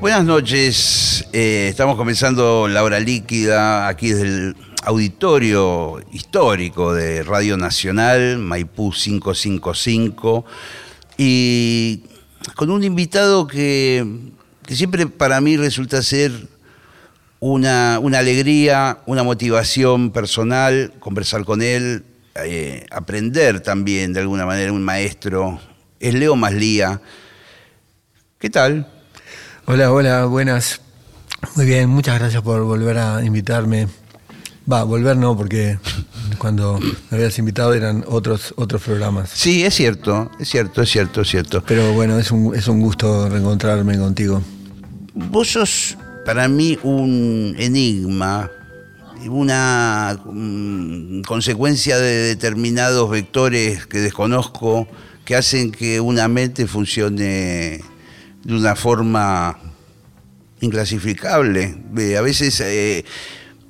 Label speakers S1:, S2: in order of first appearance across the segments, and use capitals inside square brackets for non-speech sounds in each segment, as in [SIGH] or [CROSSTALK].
S1: Buenas noches, eh, estamos comenzando la hora líquida aquí desde el auditorio histórico de Radio Nacional, Maipú 555, y con un invitado que, siempre para mí resulta ser una, una, alegría, una motivación personal, conversar con él, eh, aprender también de alguna manera, un maestro, es Leo Maslía. ¿Qué tal?
S2: Hola, hola, buenas. Muy bien, muchas gracias por volver a invitarme. Va, volver no, porque cuando me habías invitado eran otros, otros programas.
S1: Sí, es cierto, es cierto, es cierto, es cierto.
S2: Pero bueno, es un, es un gusto reencontrarme contigo.
S1: Vos sos para mí un enigma, una um, consecuencia de determinados vectores que desconozco que hacen que una mente funcione de una forma inclasificable. a veces eh,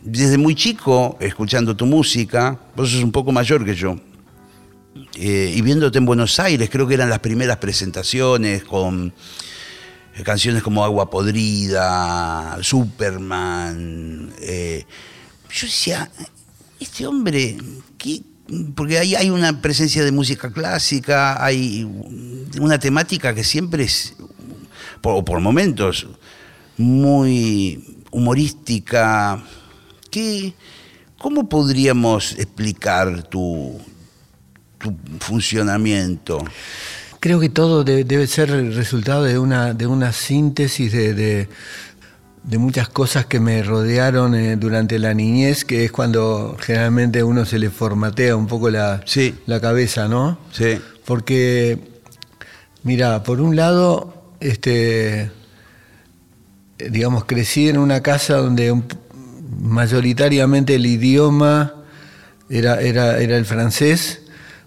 S1: desde muy chico, escuchando tu música, vos sos un poco mayor que yo, eh, y viéndote en Buenos Aires, creo que eran las primeras presentaciones con eh, canciones como Agua Podrida, Superman. Eh, yo decía, este hombre, ¿qué? Porque ahí hay una presencia de música clásica, hay una temática que siempre es, por, por momentos, muy humorística, ¿Qué, ¿Cómo podríamos explicar tu, tu funcionamiento?
S2: Creo que todo debe ser resultado de una, de una síntesis de, muchas cosas que me rodearon eh, durante la niñez, que es cuando generalmente a uno se le formatea un poco la, la cabeza, ¿no?
S1: Sí.
S2: Porque, mira, por un lado, este, digamos, crecí en una casa donde un, mayoritariamente el idioma era, era, era el francés,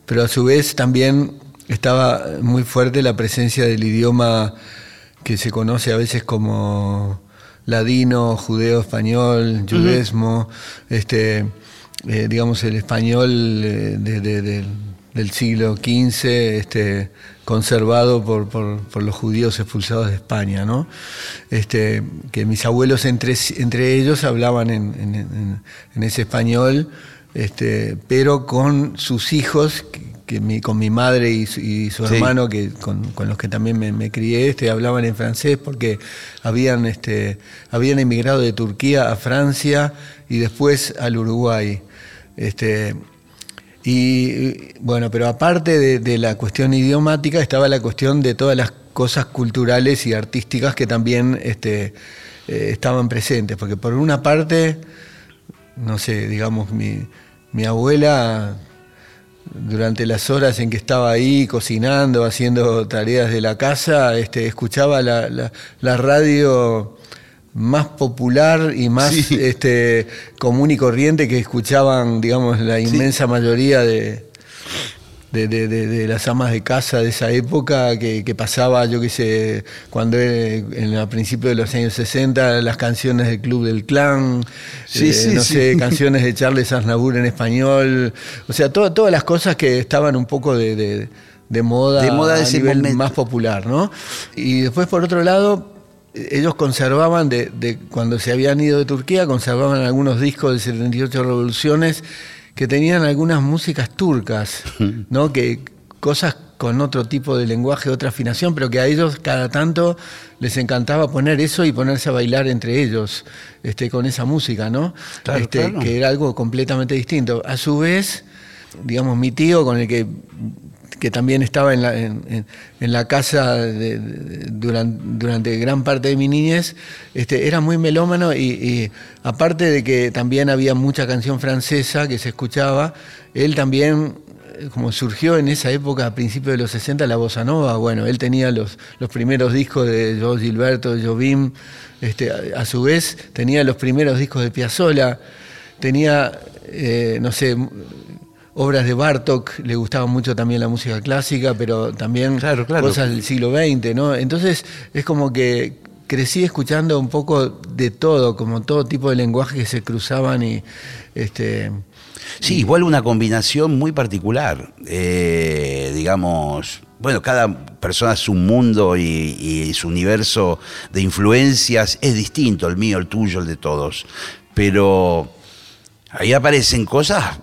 S2: pero a su vez también estaba muy fuerte la presencia del idioma que se conoce a veces como ladino, judeo, español, judesmo, este, eh, digamos el español eh, del siglo XV, este, conservado por, por, los judíos expulsados de España, ¿no? Este, que mis abuelos entre, entre ellos hablaban en, en, ese español, este, pero con sus hijos, que, con mi madre y, su hermano, que, con, con, los que también me, crié, este, hablaban en francés porque habían, este, habían emigrado de Turquía a Francia y después al Uruguay. Este, y bueno, pero aparte de, la cuestión idiomática estaba la cuestión de todas las cosas culturales y artísticas que también este, eh, estaban presentes. Porque por una parte, no sé, digamos, mi, mi abuela durante las horas en que estaba ahí cocinando, haciendo tareas de la casa, este, escuchaba la, la, la radio más popular y más este, común y corriente que escuchaban, digamos, la inmensa mayoría de, de, las amas de casa de esa época, que, pasaba, yo qué sé, cuando en, a principios de los años 60, las canciones del Club del Clan, eh, no sé, canciones de Charles Aznavour en español, o sea, todas las cosas que estaban un poco de, moda,
S1: de moda de ese
S2: nivel más popular, ¿no? Y después, por otro lado, ellos conservaban, de, cuando se habían ido de Turquía, conservaban algunos discos de 78 revoluciones que tenían algunas músicas turcas, [LAUGHS] ¿no? Que cosas con otro tipo de lenguaje, otra afinación, pero que a ellos cada tanto les encantaba poner eso y ponerse a bailar entre ellos este, con esa música, ¿no? Este, que era algo completamente distinto. A su vez, digamos, mi tío con el que que también estaba en la, en, la casa durante, gran parte de mi niñez, este, era muy melómano y, aparte de que también había mucha canción francesa que se escuchaba, él también como surgió en esa época, a principios de los 60, la bossa nova, bueno, él tenía los, los primeros discos de Joe Gilberto, de Jobim, este, a, su vez tenía los primeros discos de Piazzolla, tenía, eh, no sé, obras de Bartok, le gustaba mucho también la música clásica, pero también cosas del siglo XX, ¿no? Entonces es como que crecí escuchando un poco de todo, como todo tipo de lenguajes que se cruzaban y este
S1: Sí, igual una combinación muy particular. Eh, digamos, bueno, cada persona su mundo y, y, su universo de influencias es distinto, el mío, el tuyo, el de todos. Pero ahí aparecen cosas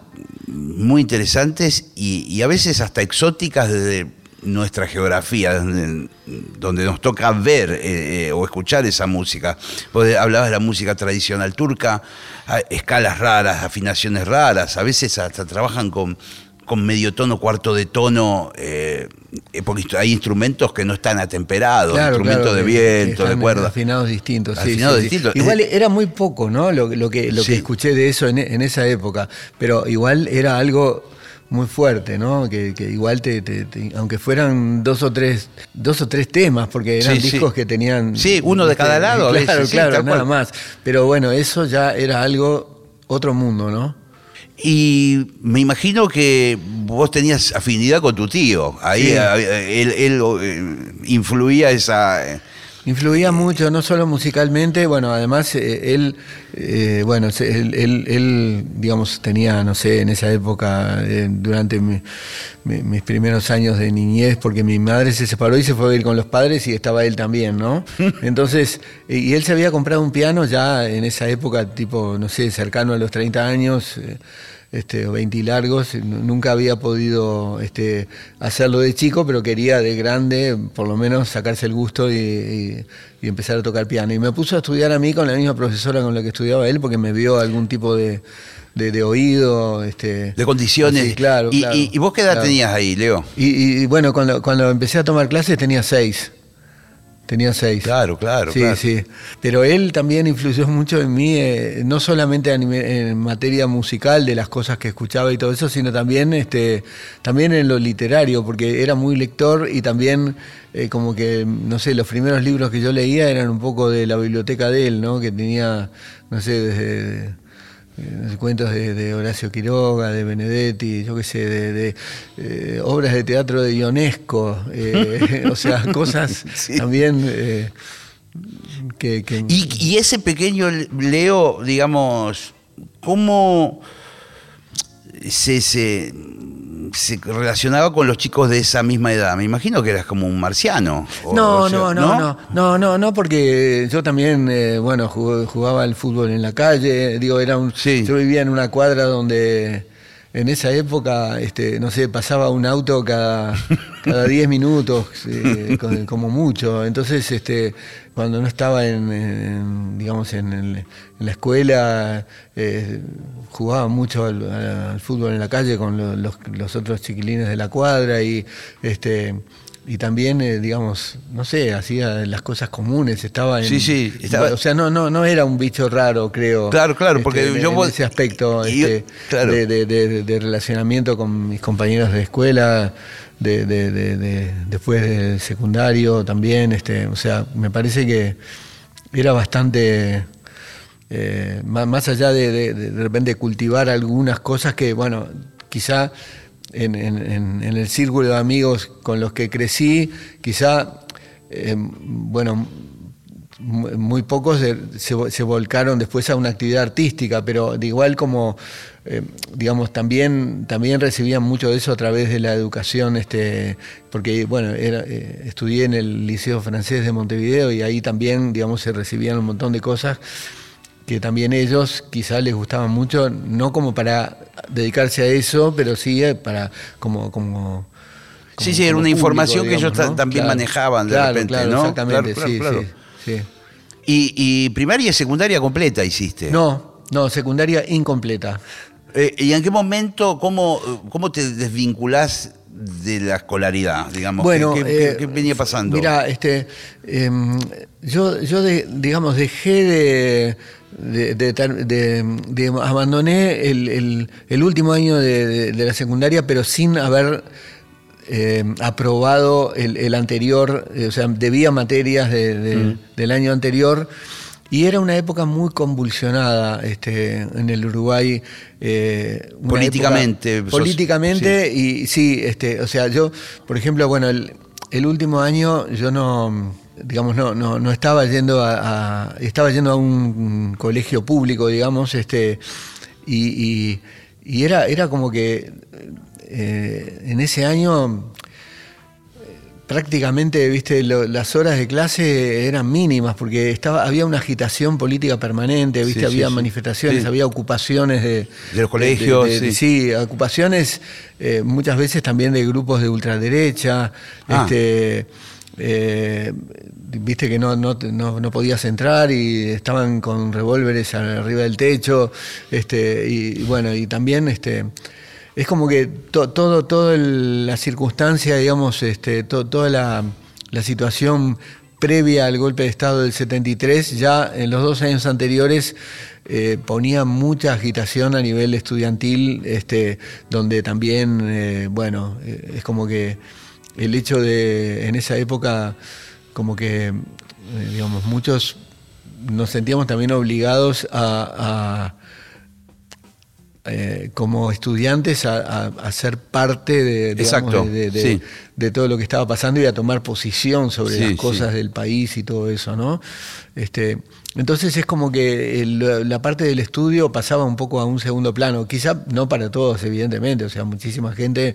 S1: muy interesantes y, a veces hasta exóticas desde nuestra geografía, donde, nos toca ver eh, eh, o escuchar esa música. Vos hablabas de la música tradicional turca, escalas raras, afinaciones raras, a veces hasta trabajan con, con medio tono, cuarto de tono, eh, porque hay instrumentos que no están atemperados, instrumentos de viento, de cuerda.
S2: Afinados distintos, afinados distintos. Igual era muy poco, ¿no? Lo, que, lo que escuché de eso en, en esa época, pero igual era algo muy fuerte, ¿no? Que, igual te, aunque fueran dos o tres, dos o tres temas, porque eran discos que tenían.
S1: Sí, uno de cada lado, [LAUGHS]
S2: claro, claro, nada más. Pero bueno, eso ya era algo, otro mundo, ¿no?
S1: Y me imagino que vos tenías afinidad con tu tío. Ahí él, él, eh, influía esa
S2: Influía mucho, no solo musicalmente, bueno, además eh, él, eh, bueno, él, digamos, tenía, no sé, en esa época, eh, durante mis primeros años de niñez, porque mi madre se separó y se fue a vivir con los padres y estaba él también, ¿no? [LAUGHS] Entonces, y él se había comprado un piano ya en esa época, tipo, no sé, cercano a los 30 años este, o 20 largos, nunca había podido este, hacerlo de chico, pero quería de grande por lo menos sacarse el gusto y, empezar a tocar piano. Y me puso a estudiar a mí con la misma profesora con la que estudiaba él, porque me vio algún tipo de, oído. Este,
S1: de condiciones.
S2: claro,
S1: ¿Y, vos qué edad tenías ahí, Leo?
S2: Y, bueno, cuando, cuando empecé a tomar clases tenía seis. Tenía seis.
S1: Claro, claro.
S2: Sí, sí. Pero él también influyó mucho en mí, eh, no solamente en materia musical, de las cosas que escuchaba y todo eso, sino también, este, también en lo literario, porque era muy lector y también eh, como que, no sé, los primeros libros que yo leía eran un poco de la biblioteca de él, ¿no? Que tenía, no sé, desde cuentos de, Horacio Quiroga, de Benedetti, yo qué sé, de, eh, obras de teatro de Ionesco, eh, [LAUGHS] o sea, cosas [LAUGHS] también que...
S1: Y, ese pequeño Leo, digamos, ¿cómo se, se se relacionaba con los chicos de esa misma edad. Me imagino que eras como un marciano.
S2: no, no, no, no, no, no, no, porque yo también, eh, bueno, jugaba el fútbol en la calle. Digo, era un, yo vivía en una cuadra donde en esa época, este, no sé, pasaba un auto cada, [LAUGHS] cada 10 minutos, eh, como mucho. Entonces, este, cuando no estaba en, digamos, en, la escuela, eh, jugaba mucho al, fútbol en la calle con los, los, otros chiquilines de la cuadra y este y también, eh, digamos, no sé, hacía las cosas comunes, estaba en...
S1: Sí, sí.
S2: O sea, no, no, no era un bicho raro, creo.
S1: Claro, claro, porque
S2: este,
S1: yo...
S2: En ese aspecto este, de, relacionamiento con mis compañeros de escuela, de, después del secundario también, este, o sea, me parece que era bastante... Eh, más, allá de, de repente cultivar algunas cosas que, bueno, quizá en, el círculo de amigos con los que crecí, quizá, eh, bueno, muy pocos se, volcaron después a una actividad artística, pero de igual como, eh, digamos, también, también recibían mucho de eso a través de la educación, este, porque, bueno, era, eh, estudié en el Liceo Francés de Montevideo y ahí también, digamos, se recibían un montón de cosas que también ellos quizás les gustaban mucho, no como para dedicarse a eso, pero sí eh, para como... como
S1: sí, sí, era una información que ellos también manejaban de repente, ¿no?
S2: Exactamente, sí, sí,
S1: Y, primaria y secundaria completa hiciste?
S2: No, no, secundaria incompleta.
S1: Eh, ¿Y en qué momento, cómo, cómo te desvinculás de la escolaridad, digamos?
S2: Bueno,
S1: ¿Qué, eh, venía pasando?
S2: Mira, este, em, yo, yo digamos, dejé de de, de, de- de- abandoné el, el- el último año de la secundaria, pero sin haber eh, aprobado el, el anterior, eh, o sea, debía materias de- de- del año anterior. Y era una época muy convulsionada este, en el Uruguay. eh,
S1: Políticamente,
S2: época-
S1: sos-
S2: políticamente, y sí, este, o sea, yo, por ejemplo, bueno, el, el último año yo no, digamos, no, no, no estaba yendo a, a- estaba yendo a un colegio público, digamos, este, y, y- y era, era como que eh, en ese año prácticamente, viste, lo- las horas de clase eran mínimas porque estaba, había una agitación política permanente, viste,
S1: Sí,
S2: había
S1: sí.
S2: manifestaciones,
S1: Sí.
S2: había ocupaciones de,
S1: De los colegios,
S2: de- de-
S1: sí.
S2: sí, ocupaciones eh, muchas veces también de grupos de ultraderecha,
S1: Ah.
S2: este eh, viste que no, no, no, no podías entrar y estaban con revólveres arriba del techo, este, y, y bueno, y también este es como que to- todo, todo la circunstancia, digamos, este, to- toda la, situación previa al golpe de Estado del 73, ya en los dos años anteriores eh, ponía mucha agitación a nivel estudiantil, este, donde también, eh, bueno, eh, es como que el hecho de, en esa época, como que, digamos, muchos nos sentíamos también obligados a eh, como estudiantes a, a- a ser parte de, digamos, de, de-
S1: sí.
S2: de todo lo que estaba pasando y a tomar posición sobre
S1: Sí,
S2: las
S1: sí.
S2: cosas del país y todo eso, ¿no? Este, entonces es como que el- la parte del estudio pasaba un poco a un segundo plano, quizá no para todos, evidentemente, o sea, muchísima gente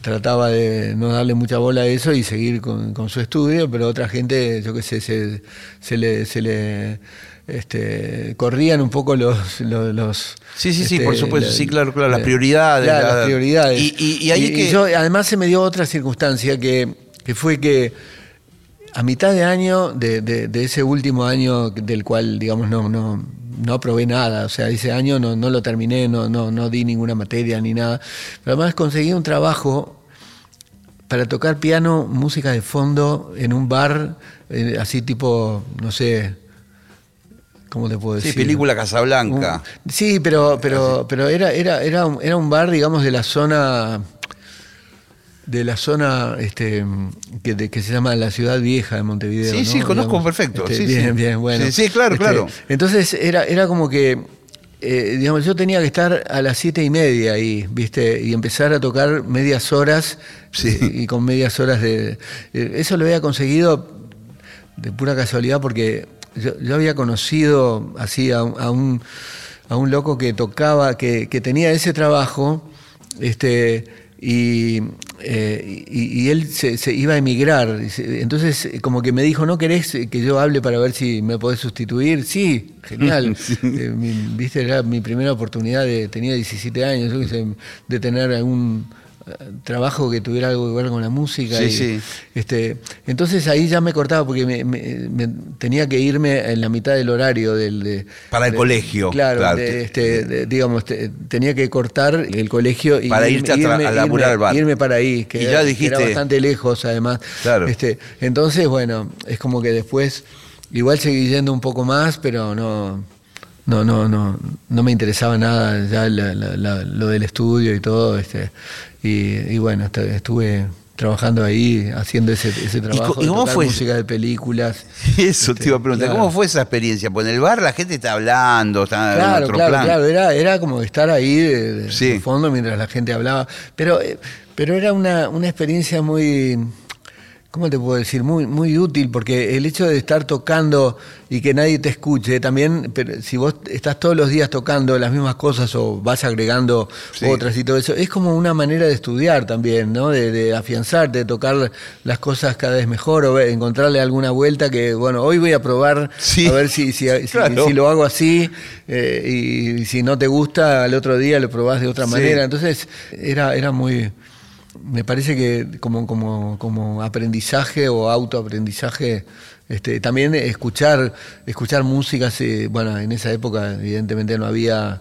S2: trataba de no darle mucha bola a eso y seguir con, con su estudio, pero otra gente, yo qué sé, se, se le, se le este, corrían un poco los... los, los,
S1: Sí, sí, sí,
S2: este,
S1: por supuesto,
S2: la-
S1: sí, claro, claro, las prioridades,
S2: claro,
S1: la-
S2: las prioridades.
S1: Y- y- y ahí que-
S2: yo, además se me dio otra circunstancia que, que fue que a mitad de año, de, de- de ese último año del cual, digamos, no, no, no aprobé nada, o sea, ese año no, no lo terminé, no, no, no di ninguna materia ni nada, pero además conseguí un trabajo para tocar piano, música de fondo en un bar, eh, así tipo, no sé, ¿cómo te puedo
S1: Sí,
S2: decir?
S1: película Casablanca.
S2: Un- sí, pero, pero, pero era, era, era, un, era un bar, digamos, de la zona de la zona este, que, de- que se llama la ciudad vieja de Montevideo.
S1: Sí,
S2: ¿no?
S1: sí, conozco
S2: Digamos,
S1: perfecto,
S2: este,
S1: sí,
S2: bien,
S1: sí.
S2: bien, bueno.
S1: Sí, sí, claro,
S2: Este,
S1: claro.
S2: Entonces era, era como que, eh, digamos, yo tenía que estar a las siete y media ahí, ¿viste? Y empezar a tocar medias horas
S1: Sí.
S2: y, y con medias horas de... eh, Eso lo había conseguido de pura casualidad porque yo, yo había conocido así a, un- a un, a un loco que tocaba, que, que tenía ese trabajo, este, y, eh, y- y él se, se iba a emigrar. Entonces, eh, como que me dijo, ¿no querés que yo hable para ver si me podés sustituir? Sí, genial. [LAUGHS] Eh, mi- Viste, era mi primera oportunidad, de, tenía 17 años, de tener algún eh, trabajo que tuviera algo que ver con la música.
S1: Sí,
S2: y,
S1: sí.
S2: este, entonces ahí ya me cortaba porque me, me- me- tenía que irme en la mitad del horario del de-
S1: Para el
S2: de-
S1: colegio,
S2: Claro,
S1: claro.
S2: de- este, digamos, te- tenía que cortar el colegio y
S1: Para
S2: irme-
S1: irte tra- a
S2: irme-
S1: al bar.
S2: irme para ahí, que,
S1: Y ya dijiste-
S2: era bastante lejos además.
S1: Claro.
S2: Este, entonces, bueno, es como que después igual seguí yendo un poco más, pero no no, no, no, no me interesaba nada ya la- la- la- lo del estudio y todo, este, y, y bueno, est- estuve trabajando ahí, haciendo ese, ese trabajo,
S1: y
S2: de
S1: cómo
S2: tocar
S1: fue?
S2: música de películas. [LAUGHS]
S1: Eso te iba a preguntar,
S2: claro.
S1: ¿cómo fue esa experiencia? Pues en el bar la gente está hablando, está en
S2: Claro,
S1: otro
S2: claro,
S1: plan.
S2: claro, era, era como estar ahí de, de-
S1: Sí.
S2: de fondo mientras la gente hablaba, pero, eh, pero era una, una experiencia muy, ¿cómo te puedo decir? Muy, muy útil, porque el hecho de estar tocando y que nadie te escuche, también, pero si vos estás todos los días tocando las mismas cosas o vas agregando
S1: Sí.
S2: otras y todo eso, es como una manera de estudiar también, ¿no? De, de afianzarte, de tocar las cosas cada vez mejor o encontrarle alguna vuelta que, bueno, hoy voy a probar
S1: Sí.
S2: a ver si, si, si-
S1: Claro.
S2: si lo hago así eh, y si no te gusta, al otro día lo probás de otra
S1: Sí.
S2: manera. Entonces, era, era muy. Me parece que como, como, como aprendizaje o autoaprendizaje, este, también escuchar, escuchar músicas, eh, bueno, en esa época evidentemente no había,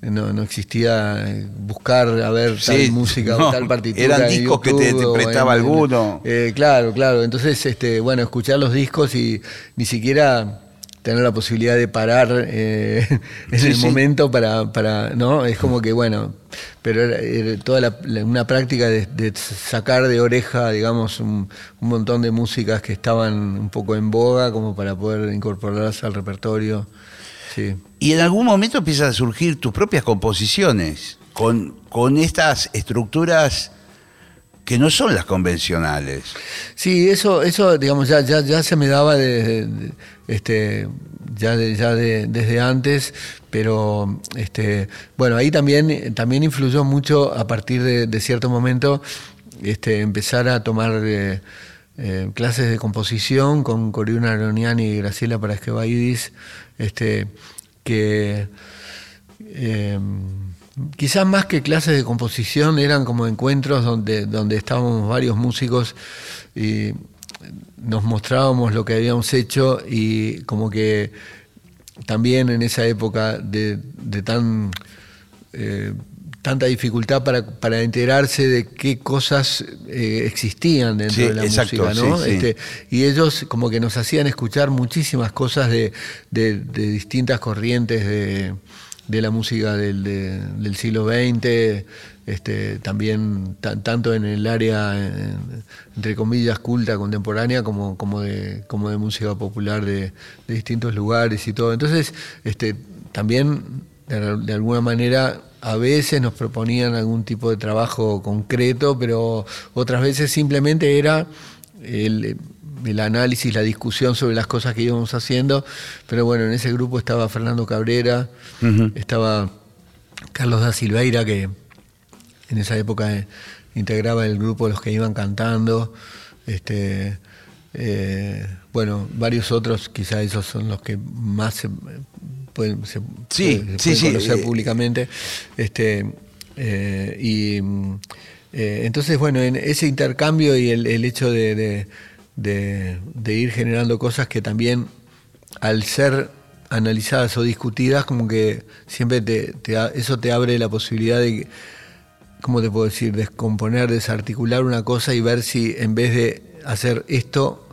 S2: no, no existía eh, buscar a ver tal
S1: Sí,
S2: música
S1: no,
S2: o tal partitura.
S1: eran discos que te-
S2: YouTube
S1: prestaba alguno.
S2: eh, claro, claro. Entonces, este, bueno, escuchar los discos y ni siquiera tener la posibilidad de parar eh, [LAUGHS] en el momento para, para, ¿no? Es como que, bueno, pero era, toda una práctica de, sacar de oreja, digamos, un, montón de músicas que estaban un poco en boga como para poder incorporarlas al repertorio. Sí.
S1: Y en algún momento empiezan a surgir tus propias composiciones con, con estas estructuras que no son las convencionales.
S2: Sí, eso, eso digamos, ya, ya, ya se me daba de, este, ya, ya desde antes, pero este, bueno, ahí también, también influyó mucho a partir de, cierto momento este, empezar a tomar eh, eh, clases de composición con Coriuna Aroniani y Graciela Parasquevaidis, este, que eh, quizás más que clases de composición eran como encuentros donde, donde estábamos varios músicos y nos mostrábamos lo que habíamos hecho y como que también en esa época de, tan eh, tanta dificultad para, enterarse de qué cosas eh, existían dentro de la música, ¿no? Este, y ellos como que nos hacían escuchar muchísimas cosas de distintas corrientes de de la música del, del siglo XX, este, también tanto en el área, entre comillas, culta, contemporánea, como, como, de, como de música popular de, distintos lugares y todo. Entonces, este, también de, alguna manera a veces nos proponían algún tipo de trabajo concreto, pero otras veces simplemente era el el análisis, la discusión sobre las cosas que íbamos haciendo. Pero bueno, en ese grupo estaba Fernando Cabrera, estaba Carlos da Silveira, que en esa época eh, integraba el grupo de los que iban cantando. Este, eh, bueno, varios otros, quizá esos son los que más se pueden, conocer públicamente. Este, eh, y entonces, bueno, en ese intercambio y el, hecho de, de, ir generando cosas que también al ser analizadas o discutidas, como que siempre te, eso te abre la posibilidad de, ¿cómo te puedo decir?, descomponer, desarticular una cosa y ver si en vez de hacer esto,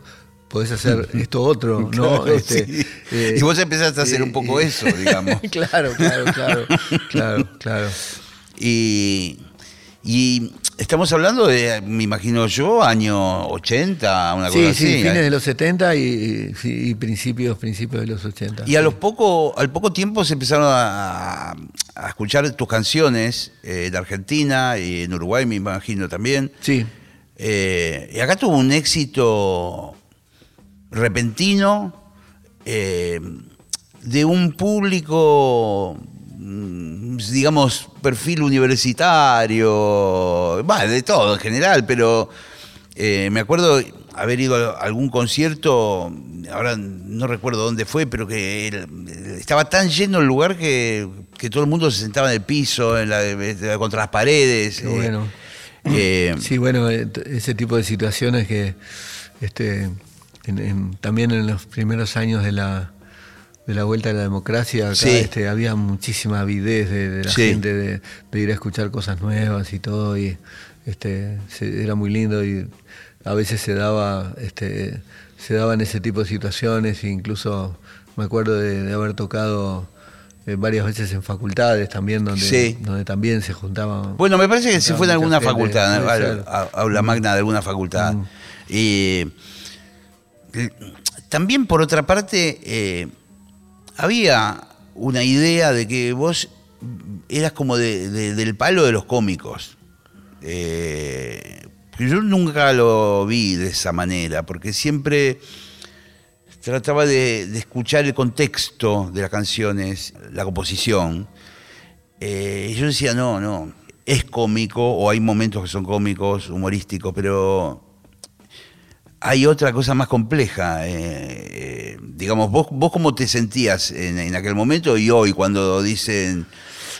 S2: podés hacer esto otro, ¿no?
S1: Este, eh, y vos empezaste a hacer un poco eh, eso, digamos. [LAUGHS]
S2: claro, claro, claro, claro, claro.
S1: Y, y Estamos hablando de, me imagino yo, año 80, una cosa así.
S2: Sí, fines de los 70 y, principios, principios de los 80.
S1: Y a los poco, al poco tiempo se empezaron a, escuchar tus canciones eh, en Argentina y en Uruguay, me imagino también.
S2: Sí.
S1: Eh, y acá tuvo un éxito repentino eh, de un público digamos, perfil universitario, va, de todo en general, pero eh, me acuerdo haber ido a algún concierto, ahora no recuerdo dónde fue, pero que estaba tan lleno el lugar que, todo el mundo se sentaba en el piso, en la, contra las paredes.
S2: Eh, bueno. Eh, sí, bueno, ese tipo de situaciones que este, también en los primeros años de la de la vuelta a la democracia, acá este, había muchísima avidez de, la gente de, ir a escuchar cosas nuevas y todo, y este, era muy lindo y a veces se daba, este, se daban ese tipo de situaciones, e incluso me acuerdo de, haber tocado eh, varias veces en facultades también, donde, donde también se juntaban.
S1: Bueno, me parece que si fue en alguna facultad, aula magna de alguna facultad. Mm. Y también por otra parte, eh, había una idea de que vos eras como del palo de los cómicos. Eh, yo nunca lo vi de esa manera, porque siempre trataba de, escuchar el contexto de las canciones, la composición. Eh, y yo decía, no, no, es cómico, o hay momentos que son cómicos, humorísticos, pero hay otra cosa más compleja. Eh, eh, digamos, vos, vos cómo te sentías en, aquel momento y hoy cuando dicen...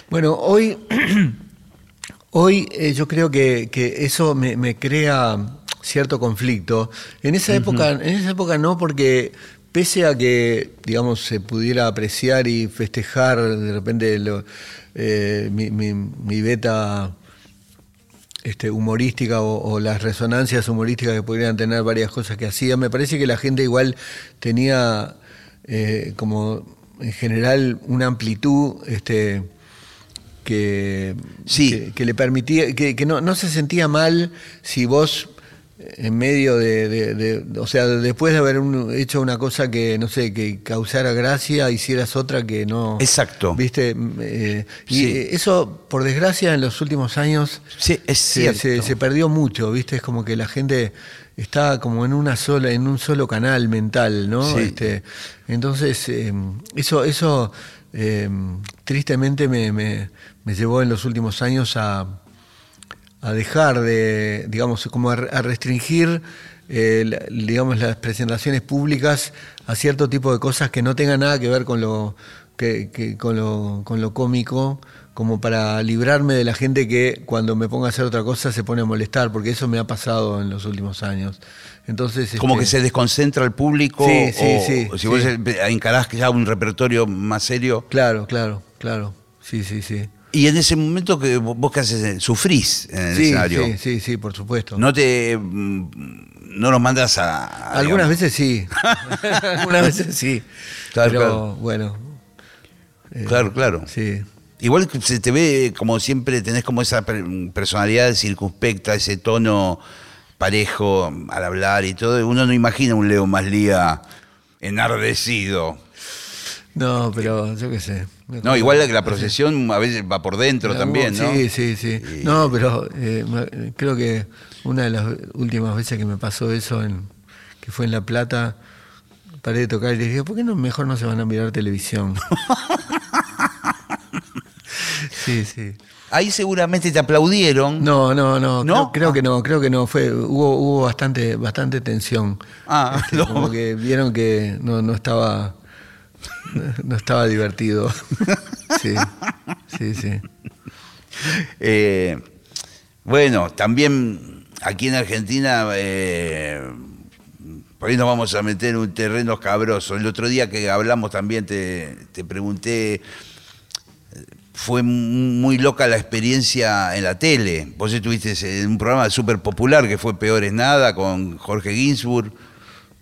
S2: Bueno, hoy, [CLEARS THROAT] hoy eh, yo creo que, eso me, crea cierto conflicto. En esa época, en esa época no, porque pese a que, digamos, se pudiera apreciar y festejar de repente mi, mi beta este, humorística o, las resonancias humorísticas que podrían tener varias cosas que hacía. Me parece que la gente igual tenía eh, como en general una amplitud este, que,
S1: Sí.
S2: que, que le permitía, que, que no, no se sentía mal si vos en medio de, de- de- o sea, después de haber un- hecho una cosa que, no sé, que causara gracia, hicieras otra que no...
S1: Exacto.
S2: ¿Viste? Eh, y
S1: Sí.
S2: eso, por desgracia, en los últimos años
S1: Sí, es
S2: se- se perdió mucho, ¿viste? Es como que la gente está como en una sola, en un solo canal mental, ¿no?
S1: Sí.
S2: Este, entonces, eh, eso, eso eh, tristemente me, me- me llevó en los últimos años a, a dejar de, digamos, como a, restringir, eh, digamos, las presentaciones públicas a cierto tipo de cosas que no tengan nada que ver con lo, que, que- con lo, con lo cómico, como para librarme de la gente que cuando me ponga a hacer otra cosa se pone a molestar, porque eso me ha pasado en los últimos años. Entonces,
S1: Como
S2: este,
S1: que se desconcentra el público.
S2: Sí, sí,
S1: o,
S2: sí,
S1: o si vos
S2: sí.
S1: encarás ya un repertorio más serio.
S2: Claro, claro, claro. Sí, sí, sí.
S1: Y en ese momento que vos qué haces, sufrís en el
S2: Sí,
S1: escenario.
S2: sí, sí, sí, por supuesto.
S1: No te mm, no los mandas a, a,
S2: Algunas
S1: digamos,
S2: veces sí. [LAUGHS] Algunas veces sí.
S1: Claro,
S2: Pero
S1: claro.
S2: bueno. eh,
S1: Claro, claro.
S2: Sí.
S1: Igual se te ve como siempre, tenés como esa per- personalidad circunspecta, ese tono parejo al hablar y todo. Uno no imagina un Leo Maslía enardecido.
S2: No, pero yo qué sé.
S1: No, igual que la procesión a veces va por dentro también, ¿no?
S2: Sí, sí, sí.
S1: Y-
S2: No, pero eh, creo que una de las últimas veces que me pasó eso, en, que fue en La Plata, paré de tocar y dije, ¿por qué no, mejor no se van a mirar televisión? [LAUGHS] sí, sí.
S1: Ahí seguramente te aplaudieron.
S2: No, no, no,
S1: ¿No?
S2: Creo, creo
S1: Ah.
S2: que no, creo que no. Fue, hubo, hubo bastante, bastante tensión.
S1: Ah,
S2: Este, [LAUGHS]
S1: no.
S2: Como que vieron que no, no estaba, no estaba divertido. [LAUGHS] sí, sí, sí.
S1: Eh, bueno, también aquí en Argentina, eh, por ahí nos vamos a meter en un terreno escabroso. El otro día que hablamos también te, te pregunté, fue muy loca la experiencia en la tele. Vos estuviste en un programa súper popular que fue Peor es Nada con Jorge Ginsburg,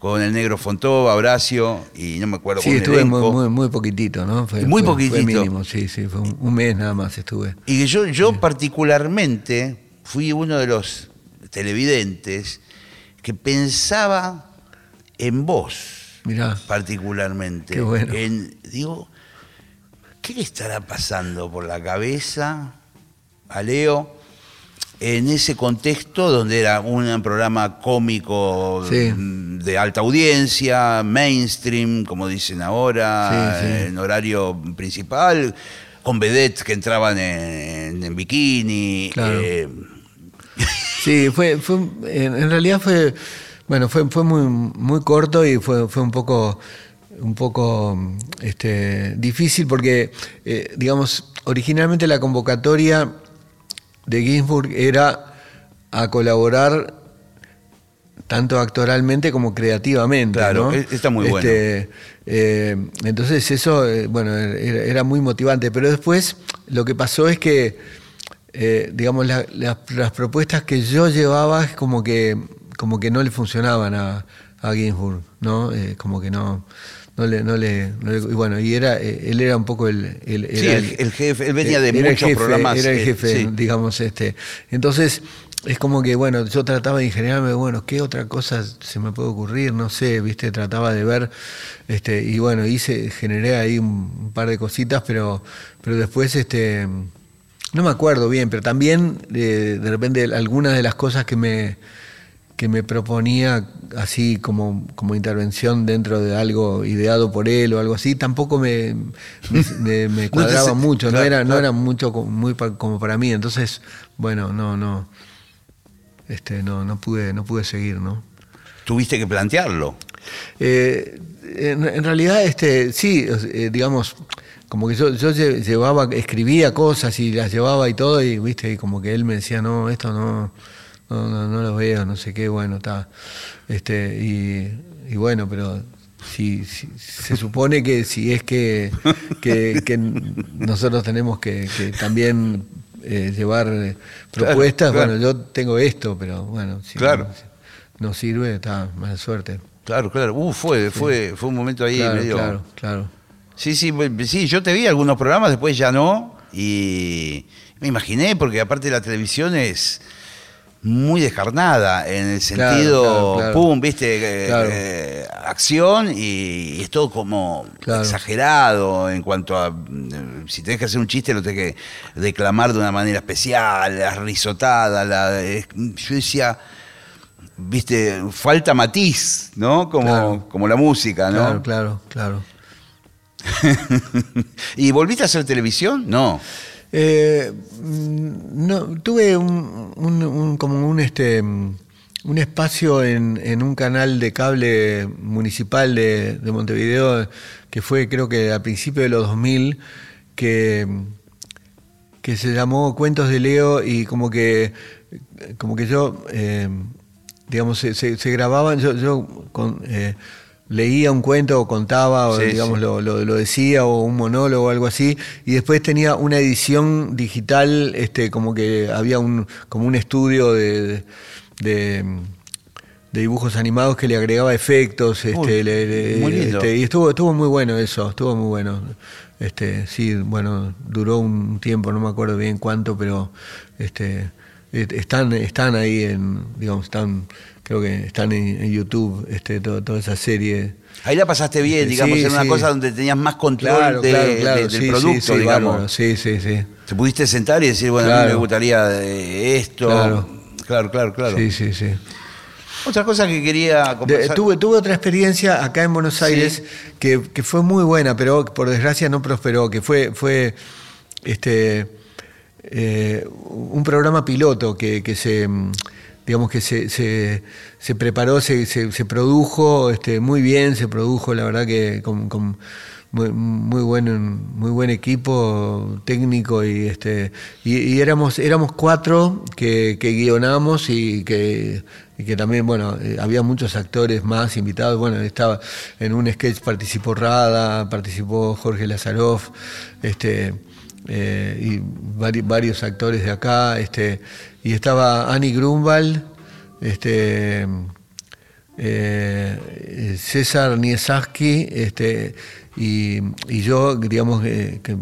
S1: con el negro Fontova, Horacio, y no me acuerdo
S2: Sí,
S1: con el
S2: estuve muy, muy, muy poquitito, ¿no? Fue,
S1: Muy
S2: fue-
S1: poquitito.
S2: Fue mínimo, sí, sí, fue un, un mes nada más estuve.
S1: Y yo, yo particularmente fui uno de los televidentes que pensaba en vos,
S2: Mirá,
S1: particularmente.
S2: Qué bueno.
S1: En- digo, ¿qué le estará pasando por la cabeza a Leo en ese contexto donde era un programa cómico
S2: Sí.
S1: mm, de alta audiencia, mainstream, como dicen ahora,
S2: Sí, sí.
S1: en horario principal, con vedettes que entraban en, en bikini?
S2: Claro.
S1: eh,
S2: Sí, fue, fue en, en realidad fue, bueno, fue, fue muy, muy corto y fue, fue un poco, un poco este, difícil porque, eh, digamos, originalmente la convocatoria de Ginsburg era a colaborar tanto actoralmente como creativamente.
S1: Claro,
S2: ¿no?
S1: e- está muy bueno.
S2: Este, eh, entonces eso, eh, bueno, era, era muy motivante. Pero después lo que pasó es que, eh, digamos, la- la- las propuestas que yo llevaba es como que, como que no le funcionaban a, a Ginsburg, ¿no? Eh, como que no... No le, no le, no le- y bueno, y era, eh, él era un poco el, el-
S1: Sí,
S2: era
S1: el- el jefe, él venía de
S2: era el
S1: muchos
S2: jefe,
S1: programas,
S2: Era el
S1: eh,
S2: jefe,
S1: sí.
S2: digamos, este. Entonces, es como que, bueno, yo trataba de ingeniarme, bueno, ¿qué otra cosa se me puede ocurrir? No sé, viste, trataba de ver, este, y bueno, hice, generé ahí un, un par de cositas, pero, pero después, este, no me acuerdo bien, pero también eh, de repente algunas de las cosas que me que me proponía así como, como intervención dentro de algo ideado por él o algo así, tampoco me, [LAUGHS] cuadraba mucho, no
S1: claro,
S2: era, no era mucho muy pa- como para mí, entonces, bueno, no, no, este, no, no pude, no pude seguir, ¿no?
S1: Tuviste que plantearlo.
S2: Eh, en, en realidad, este, sí, eh, digamos, como que yo, yo lle- llevaba, escribía cosas y las llevaba y todo, y viste, y como que él me decía, no, esto no, no, no, no lo veo, no sé qué, bueno, está. Este, y, y bueno, pero si, si- se supone que si es que, que, que nosotros tenemos que, que también eh, llevar eh,
S1: Claro,
S2: propuestas,
S1: claro.
S2: bueno, yo tengo esto, pero bueno, si
S1: Claro.
S2: no, no sirve, está, mala suerte.
S1: Claro, claro. Uh, fue, fue, fue un momento ahí
S2: Claro,
S1: medio.
S2: claro, claro.
S1: Sí, sí, sí, yo te vi algunos programas, después ya no. Y me imaginé, porque aparte la televisión es muy descarnada, en el sentido,
S2: claro, claro.
S1: pum, viste, eh, eh, acción y, y es todo como exagerado en cuanto a, mm, si tenés que hacer un chiste lo tenés que declamar de una manera especial, la risotada, la, es- yo decía, viste, falta matiz, ¿no? Como,
S2: Claro.
S1: como la música, ¿no?
S2: Claro, claro, claro. [LAUGHS]
S1: ¿Y volviste a hacer televisión? No.
S2: Eh, mm, no, tuve un, como un este un espacio en, un canal de cable municipal de, de Montevideo que fue creo que a principios de los 2000 que que se llamó Cuentos de Leo y como que como que yo eh, digamos se, se- se grababan yo yo con, eh, leía un cuento o contaba o
S1: Sí,
S2: digamos
S1: sí.
S2: lo, lo- lo decía o un monólogo o algo así y después tenía una edición digital este como que había un como un estudio de, de, de dibujos animados que le agregaba efectos este,
S1: Uy,
S2: le- le-
S1: muy lindo.
S2: este, y estuvo estuvo muy bueno eso estuvo muy bueno este sí bueno duró un tiempo no me acuerdo bien cuánto pero este están están ahí en digamos están creo que están en, en YouTube este to- toda esa serie
S1: Ahí la pasaste bien,
S2: Sí,
S1: digamos, en una
S2: sí.
S1: cosa donde tenías más control
S2: claro
S1: de-
S2: claro
S1: de-
S2: claro
S1: del
S2: sí,
S1: producto,
S2: sí,
S1: digamos.
S2: bárbaro, sí sí sí
S1: Te pudiste sentar y decir, bueno, a mí me gustaría de esto.
S2: Claro.
S1: claro, claro. claro.
S2: sí sí sí
S1: Otra cosa que quería
S2: De-
S1: conversar.
S2: tuve, tuve otra experiencia acá en Buenos Aires que, que fue muy buena, pero por desgracia no prosperó, que fue, fue este, eh, un programa piloto que, que se mm, digamos que se, se, preparó, se, se, produjo este, muy bien, se produjo la verdad que con, muy, muy buen muy buen equipo técnico y este y, éramos éramos cuatro que, guionamos y que, que también bueno eh, había muchos actores más invitados. Bueno estaba en un sketch participó Rada participó Jorge Lazaroff este eh, y vari- varios actores de acá este y estaba Annie Grunwald este eh, César Niesaski este, y, yo, digamos, eh, que-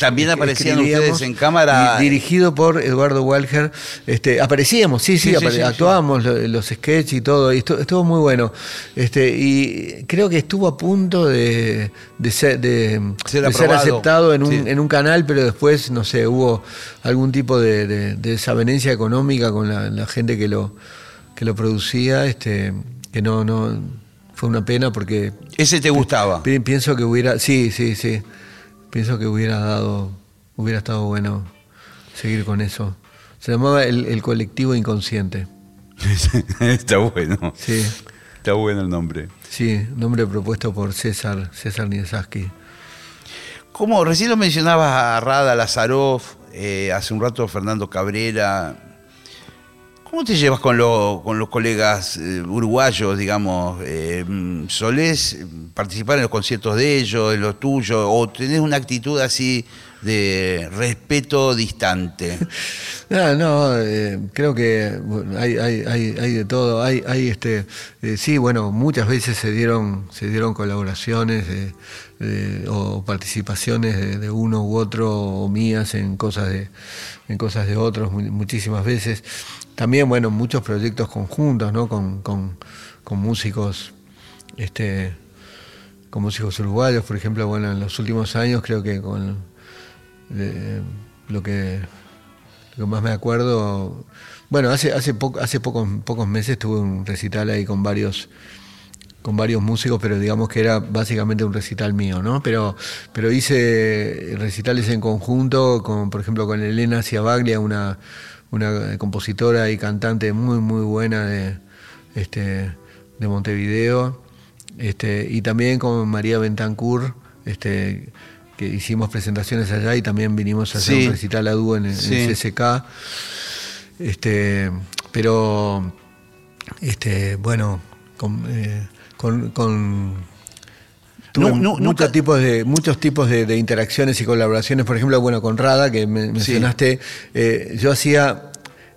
S1: También aparecían ustedes en cámara.
S2: dirigido por Eduardo Walker. Este, aparecíamos, sí, sí,
S1: Sí,
S2: apare- actuábamos lo- los sketches y todo, y estu- estuvo muy bueno. Este, y creo que estuvo a punto de, de ser, de,
S1: Ser
S2: de ser
S1: aprobado.
S2: aceptado en un, en un canal, pero después, no sé, hubo algún tipo de, de- de desavenencia económica con la, la gente que lo, que lo producía, este, que no, no fue una pena porque
S1: Ese te gustaba.
S2: pi- pienso que hubiera, sí, sí, sí, pienso que hubiera dado, hubiera estado bueno seguir con eso. Se llamaba el, el colectivo inconsciente. [LAUGHS]
S1: Está bueno.
S2: Sí,
S1: Está bueno el nombre.
S2: sí, nombre propuesto por César, César Niesaski.
S1: Como recién lo mencionabas a Rada Lazaroff, eh, hace un rato Fernando Cabrera. ¿Cómo te llevas con, lo- con los colegas eh, uruguayos, digamos? Eh, ¿Solés participar en los conciertos de ellos, en los tuyos? ¿O tenés una actitud así de respeto distante? [LAUGHS]
S2: No, no, eh, creo que hay, hay, hay, hay de todo. Hay, hay este, eh, sí, bueno, muchas veces se dieron, se dieron colaboraciones o participaciones de, uno u otro o mías en cosas de, en cosas de otros mu- muchísimas veces. También, bueno, muchos proyectos conjuntos, ¿no? Con, con, con músicos, este, con músicos uruguayos, por ejemplo, bueno, en los últimos años creo que con lo que lo más me acuerdo, bueno, hace hace poco, hace pocos pocos meses tuve un recital ahí con varios con varios músicos, pero digamos que era básicamente un recital mío, ¿no? Pero pero hice recitales en conjunto con por ejemplo con Elena Ciabaglia, una una compositora y cantante muy muy buena de este de Montevideo, este y también con María Bentancur, este que hicimos presentaciones allá y también vinimos a hacer
S1: Sí.
S2: un recital a dúo en, en
S1: Sí.
S2: CSK. Este, pero, este, bueno, con, eh, con, con- tuve
S1: No, no,
S2: muchos tipos de muchos tipos de, de interacciones y colaboraciones. Por ejemplo, bueno, con Rada que me- mencionaste, eh, yo hacía,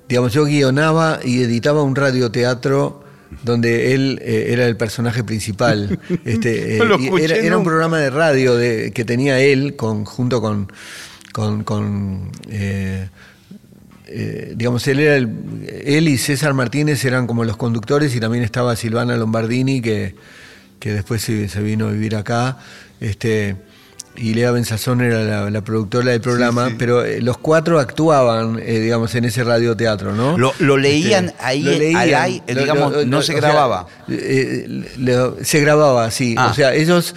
S2: digamos, yo guionaba y editaba un radioteatro donde él eh, era el personaje principal. [LAUGHS] Este,
S1: No escuché
S2: era, era un programa de radio de- que tenía él con, junto con, con, con, eh, eh, digamos, él, era el- él y César Martínez eran como los conductores y también estaba Silvana Lombardini, que, que después se, se vino a vivir acá. Este, y Lea Benzazón era la, la productora del programa,
S1: sí.
S2: pero eh, los cuatro actuaban, eh, digamos, en ese radioteatro, ¿no?
S1: Lo- lo leían ahí al aire, digamos, no se
S2: o sea,
S1: grababa.
S2: eh, lo- se grababa, sí.
S1: Ah.
S2: O sea, ellos.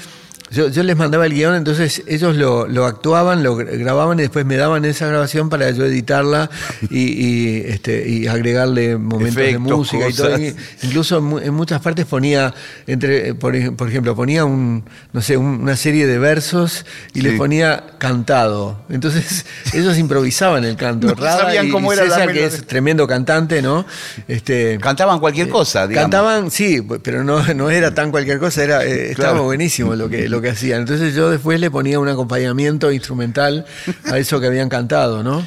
S2: Yo, yo les mandaba el guion, entonces ellos lo, lo actuaban, lo gra- grababan y después me daban esa grabación para yo editarla y, y, este, y agregarle momentos de música y todo. Y incluso en, mu- en muchas partes ponía, entre, eh, por, ej- por ejemplo, ponía un, no sé, un- una serie de versos y les
S1: Sí.
S2: ponía cantado. Entonces [LAUGHS] ellos improvisaban el canto.
S1: No
S2: Rada
S1: sabían cómo
S2: y
S1: era la
S2: César, que
S1: melodía.
S2: es tremendo cantante, ¿no? Este,
S1: Cantaban cualquier cosa, digamos.
S2: Cantaban, sí, pero no, no era tan cualquier cosa, era, eh, estaba buenísimo lo que, lo que hacían. Entonces yo después le ponía un acompañamiento instrumental a eso que habían cantado, ¿no?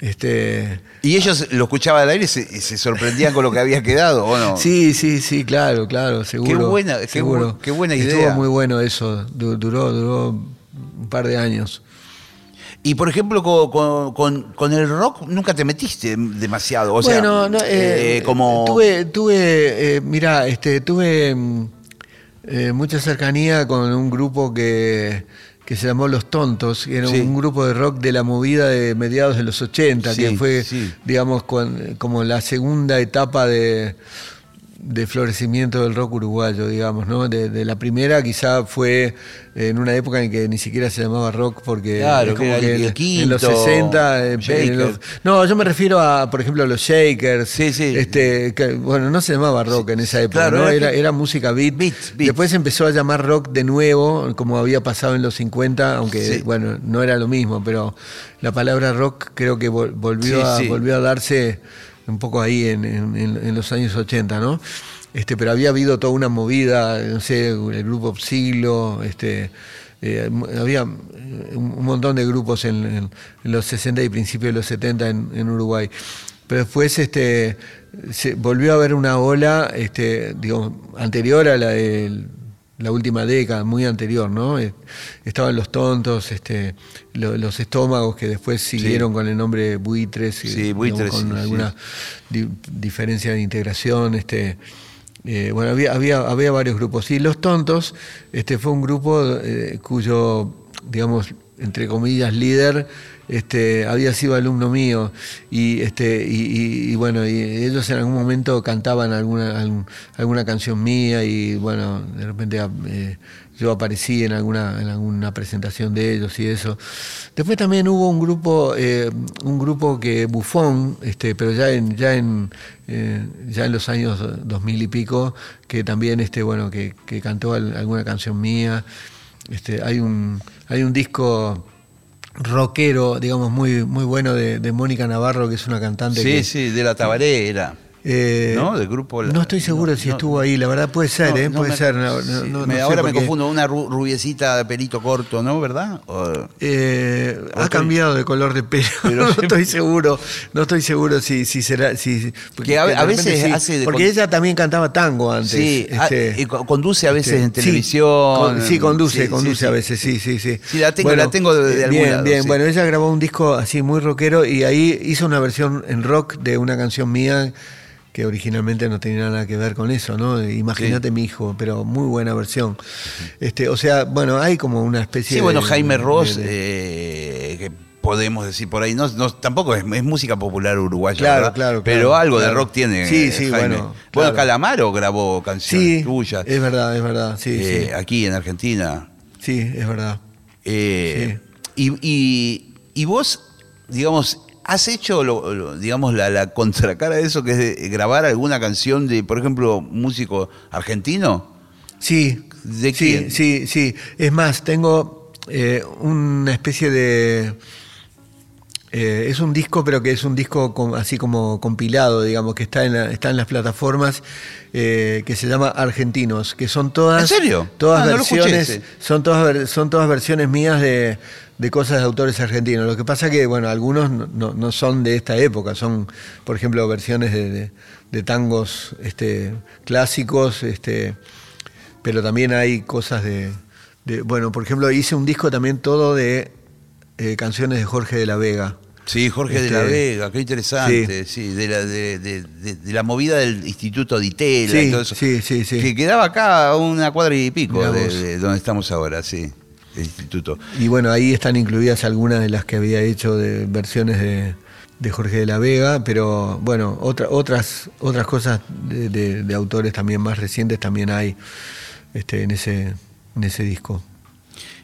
S2: Este,
S1: Y ellos lo escuchaban al aire y se, y se sorprendían con lo que había quedado, ¿o no?
S2: sí, sí, sí, claro, claro, seguro.
S1: buena- qué
S2: seguro.
S1: bu- qué buena
S2: Estuvo
S1: idea.
S2: muy bueno eso, du- duró, duró un par de años.
S1: Y por ejemplo, con, con- el rock nunca te metiste demasiado. O sea,
S2: bueno, no, eh,
S1: eh, como.
S2: tuve, tuve, eh, mira, este, tuve mm, eh, mucha cercanía con un grupo que, que se llamó Los Tontos, que era
S1: Sí.
S2: un grupo de rock de la movida de mediados de los 80,
S1: Sí,
S2: que fue, digamos, como la segunda etapa de de florecimiento del rock uruguayo, digamos, ¿no? De, de la primera quizá fue en una época en que ni siquiera se llamaba rock porque
S1: Claro,
S2: es como
S1: que el-
S2: en los
S1: quinto,
S2: 60 eh, en
S1: Shaker.
S2: los- no, yo me refiero a, por ejemplo, a los Shakers.
S1: Sí, sí.
S2: Este, que, bueno, no se llamaba rock en esa época,
S1: claro,
S2: ¿no?
S1: era
S2: música beat.
S1: Beat, beat.
S2: Después se empezó a llamar rock de nuevo, como había pasado en los 50, aunque,
S1: Sí.
S2: bueno, no era lo mismo, pero la palabra rock creo que vol- volvió, a, volvió a darse un poco ahí en, los años 80, ¿no? Este, pero había habido toda una movida, no sé, el grupo Siglo, este, eh, había eh, un montón de grupos en, los 60 y principios de los 70 en, Uruguay. Pero después este, se volvió a haber una ola este, digamos, anterior a la de la última década, muy anterior, ¿no? Eh, Estaban los tontos, este, lo- los estómagos que después siguieron con el nombre buitres, y,
S1: Sí,
S2: digamos,
S1: Buitres,
S2: con
S1: sí,
S2: alguna di- diferencia de integración, este, eh, bueno, había, había, había varios grupos. Y Los Tontos este, fue un grupo eh, cuyo, digamos, entre comillas, líder este, había sido alumno mío. Y, este, y, bueno, y ellos en algún momento cantaban alguna, algún- alguna canción mía y bueno, de repente eh, yo aparecí en alguna, en alguna presentación de ellos y eso. Después también hubo un grupo, eh, un grupo que Bufón, este, pero ya en, ya en eh, ya en los años 2000 y pico, que también este, bueno, que, cantó al- alguna canción mía. Este, hay un, hay un disco rockero, digamos, muy, muy bueno de, de Mónica Navarro, que es una cantante
S1: Sí,
S2: que,
S1: sí, de la Tabaré era.
S2: Eh,
S1: ¿No? Del grupo La-
S2: No estoy seguro
S1: no,
S2: si
S1: no.
S2: estuvo ahí, la verdad puede ser, ¿eh? puede
S1: me-
S2: ser.
S1: sí, me-
S2: sé
S1: ahora me
S2: porque,
S1: confundo, una ru- rubiecita de pelito corto, ¿no? ¿Verdad? O-
S2: eh, ha
S1: estoy-
S2: cambiado de color de pelo, [LAUGHS]
S1: Pero
S2: no estoy seguro, no estoy seguro si, si será, si,
S1: Que a- veces
S2: sí,
S1: hace
S2: porque
S1: con-
S2: ella también cantaba tango antes.
S1: sí, ah,
S2: este,
S1: y co- conduce a veces
S2: este,
S1: en televisión.
S2: con- Sí, conduce,
S1: Sí,
S2: conduce a veces, sí, sí, sí.
S1: Sí, la tengo- la tengo de- de algún
S2: Bien,
S1: lado,
S2: bien. Bueno, ella grabó un disco así muy rockero y ahí hizo una versión en rock de una canción mía que originalmente no tenía nada que ver con eso, ¿no? Imagínate mi hijo, pero muy buena versión. Este, o sea, bueno, hay como una especie
S1: Sí, bueno,
S2: de-
S1: Jaime Ross,
S2: de-
S1: eh, que podemos decir por ahí, no, no- tampoco es, es música popular uruguaya,
S2: Claro,
S1: ¿verdad?
S2: claro,
S1: pero
S2: claro,
S1: algo de rock tiene.
S2: Sí,
S1: eh,
S2: sí,
S1: Jaime.
S2: bueno,
S1: Bueno. Calamaro grabó canciones
S2: Sí,
S1: tuyas
S2: es verdad, es verdad, sí,
S1: eh,
S2: sí.
S1: aquí en Argentina.
S2: Sí, es verdad.
S1: Eh, y, y- y vos, digamos, has hecho, lo- lo- digamos, la, la contracara de eso, que es de grabar alguna canción de, por ejemplo, músico argentino.
S2: Sí,
S1: ¿De
S2: sí,
S1: quién?
S2: sí, sí. Es más, tengo eh, una especie de... eh, es un disco, pero que es un disco así como compilado, digamos, que está en, la- está en las plataformas, eh, que se llama Argentinos, que son todas...
S1: ¿En serio?
S2: Todas
S1: Ah,
S2: versiones, son, todas, son todas versiones mías de, de cosas de autores argentinos. Lo que pasa que, bueno, algunos no, no- son de esta época, son, por ejemplo, versiones de, de- de tangos este, clásicos, este, pero también hay cosas de, de- Bueno, por ejemplo, hice un disco también todo de eh, canciones de Jorge de la Vega.
S1: Sí, Jorge de la
S2: Este,
S1: Vega, qué interesante. Sí, de, la, de, de- de- de la movida del Instituto de Itela
S2: Sí,
S1: y todo eso.
S2: sí, sí, sí.
S1: Que quedaba acá a una cuadra y pico de donde estamos ahora, sí. El instituto.
S2: Y bueno, ahí están incluidas algunas de las que había hecho de versiones de, de Jorge de la Vega, pero bueno, otra- otras, otras cosas de, de- de autores también más recientes también hay este, en, ese, en ese disco.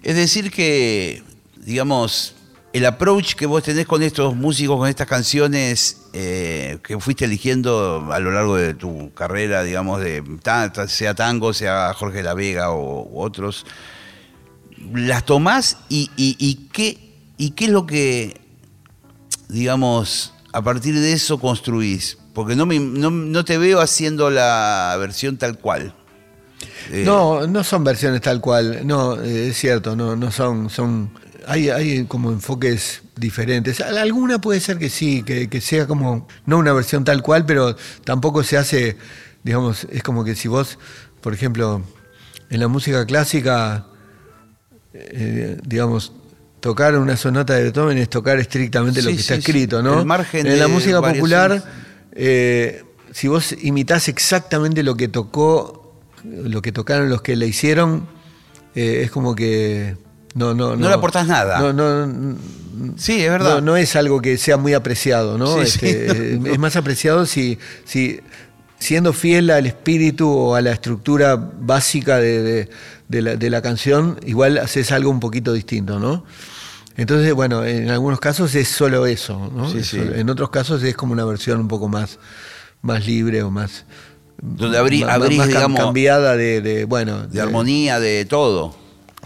S1: Es decir que, digamos, el approach que vos tenés con estos músicos, con estas canciones eh, que fuiste eligiendo a lo largo de tu carrera, digamos, de sea tango, sea Jorge de la Vega o u otros, las tomás y, qué, y qué es lo que, digamos, a partir de eso construís. Porque no, me- no, no te veo haciendo la versión tal cual. Eh,
S2: No, no son versiones tal cual, no, eh, es cierto, no, no son, son, hay, hay como enfoques diferentes. Al- Alguna puede ser que sí, que, que sea como, no una versión tal cual, pero tampoco se hace, digamos, es como que si vos, por ejemplo, en la música clásica, eh, digamos, tocar una sonata de Beethoven es tocar estrictamente lo que está
S1: sí,
S2: escrito, ¿no?
S1: El margen
S2: en la música popular, eh, si vos imitás exactamente lo que tocó, lo que tocaron los que la hicieron, eh, es como que no, no, no,
S1: No le aportás nada.
S2: No, no,
S1: Sí, es verdad.
S2: no, no es algo que sea muy apreciado, ¿no?
S1: Sí.
S2: Este, [LAUGHS] Es más apreciado si, si siendo fiel al espíritu o a la estructura básica de, de- de la, de la canción, igual haces algo un poquito distinto, ¿no? Entonces, bueno, en algunos casos es solo eso, ¿no?
S1: Sí, sí.
S2: En otros casos es como una versión un poco más, más libre o más,
S1: Donde abrí,
S2: más-
S1: abrís,
S2: más cam-
S1: digamos,
S2: cambiada de, de, bueno,
S1: de armonía, de todo.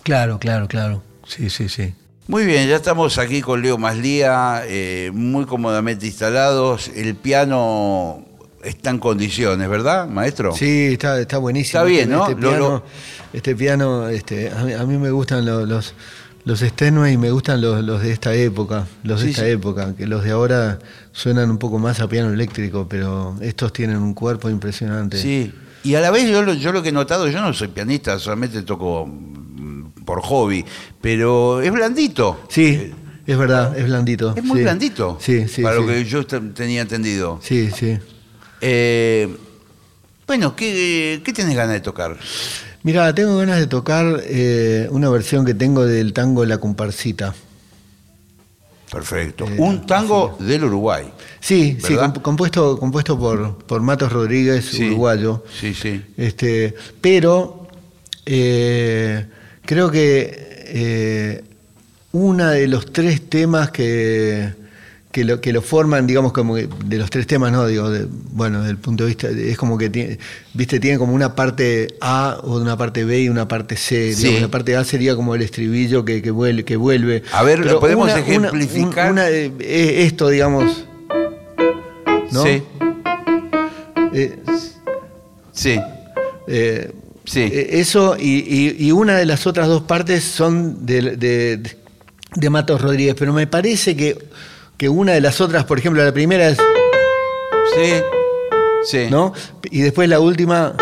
S2: Claro, claro, claro. Sí, sí, sí.
S1: Muy bien, ya estamos aquí con Leo Maslía, eh, muy cómodamente instalados. El piano está en condiciones, ¿verdad, maestro?
S2: Sí, está, está buenísimo.
S1: Está bien,
S2: Este-
S1: ¿no?
S2: Este piano,
S1: lo-
S2: este piano este, a, mí, a mí me gustan lo- los, los Steinway y me gustan los, los de esta época, los de
S1: Sí,
S2: esta
S1: sí.
S2: época, que los de ahora suenan un poco más a piano eléctrico, pero estos tienen un cuerpo impresionante.
S1: Sí. Y a la vez yo, lo- yo lo que he notado, yo no soy pianista, solamente toco mm, por hobby, pero es blandito.
S2: Sí, es verdad, es blandito.
S1: Es muy
S2: sí.
S1: blandito.
S2: Sí, sí.
S1: Para lo que yo te- tenía entendido.
S2: Sí, sí.
S1: Eh, bueno, ¿qué, ¿qué tienes ganas de tocar?
S2: Mira, tengo ganas de tocar eh, una versión que tengo del tango La Comparsita.
S1: Perfecto.
S2: Eh,
S1: Un tango del Uruguay.
S2: Sí, sí, compuesto, compuesto por, por Matos Rodríguez,
S1: Sí.
S2: uruguayo.
S1: Sí, sí.
S2: Este, pero eh, creo que eh, una de los tres temas que, que, lo, que lo forman, digamos, como que- de los tres temas, no, digo, de- bueno, desde el punto de vista, es como que tiene, viste, tiene como una parte A o una parte B y una parte C.
S1: Sí.
S2: digamos, la parte A sería como el estribillo que, que vuelve, que vuelve.
S1: A ver,
S2: Pero
S1: ¿podemos
S2: una-
S1: ejemplificar?
S2: una, esto, digamos. ¿no?
S1: Sí,
S2: Eh,
S1: sí,
S2: eh,
S1: sí.
S2: eh, Eso y, y- y una de las otras dos partes son de, de- de Matos Rodríguez, pero me parece que, que una de las otras, por ejemplo, la primera es,
S1: sí, sí.
S2: ¿no? Y después la última,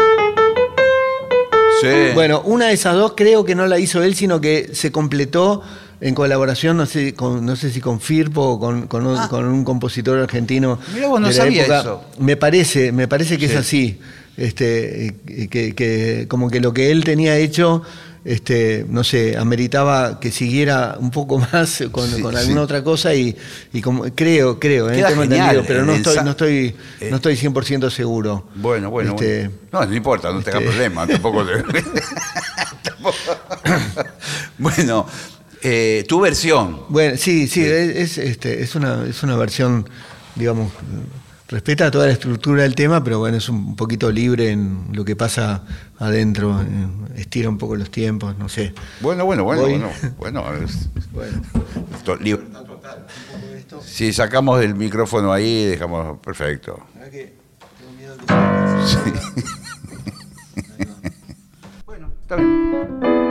S1: Sí.
S2: bueno, una de esas dos creo que no la hizo él, sino que se completó en colaboración, no sé, con, no sé si con Firpo o con, con un,
S1: Ah.
S2: con un compositor argentino.
S1: Mirá vos, no
S2: de la
S1: sabía
S2: época.
S1: eso.
S2: Me parece, me parece que
S1: Sí.
S2: es así. Este, que, que como que lo que él tenía hecho, este, no sé, ameritaba que siguiera un poco [LAUGHS] más con,
S1: Sí,
S2: con
S1: sí.
S2: alguna otra cosa y, y como creo, creo, eh, tengo entendido, pero no estoy, no estoy,
S1: eh.
S2: no estoy 100% seguro.
S1: Bueno, bueno,
S2: Este,
S1: bueno. No, no importa, no tenga
S2: este-
S1: problema. [LAUGHS] Tampoco. te- [LAUGHS] bueno, eh, tu versión.
S2: Bueno, sí, sí, es, es, este, es, una, es una versión, digamos, respeta toda la estructura del tema, pero bueno, es un poquito libre en lo que pasa adentro, en- estira un poco los tiempos, no sé.
S1: Bueno, bueno, bueno,
S2: Voy.
S1: bueno. Bueno, es- [LAUGHS]
S2: Bueno,
S1: to- libertad total. Si sacamos el micrófono ahí, dejamos. Perfecto. Sí. [LAUGHS] Bueno, está bien.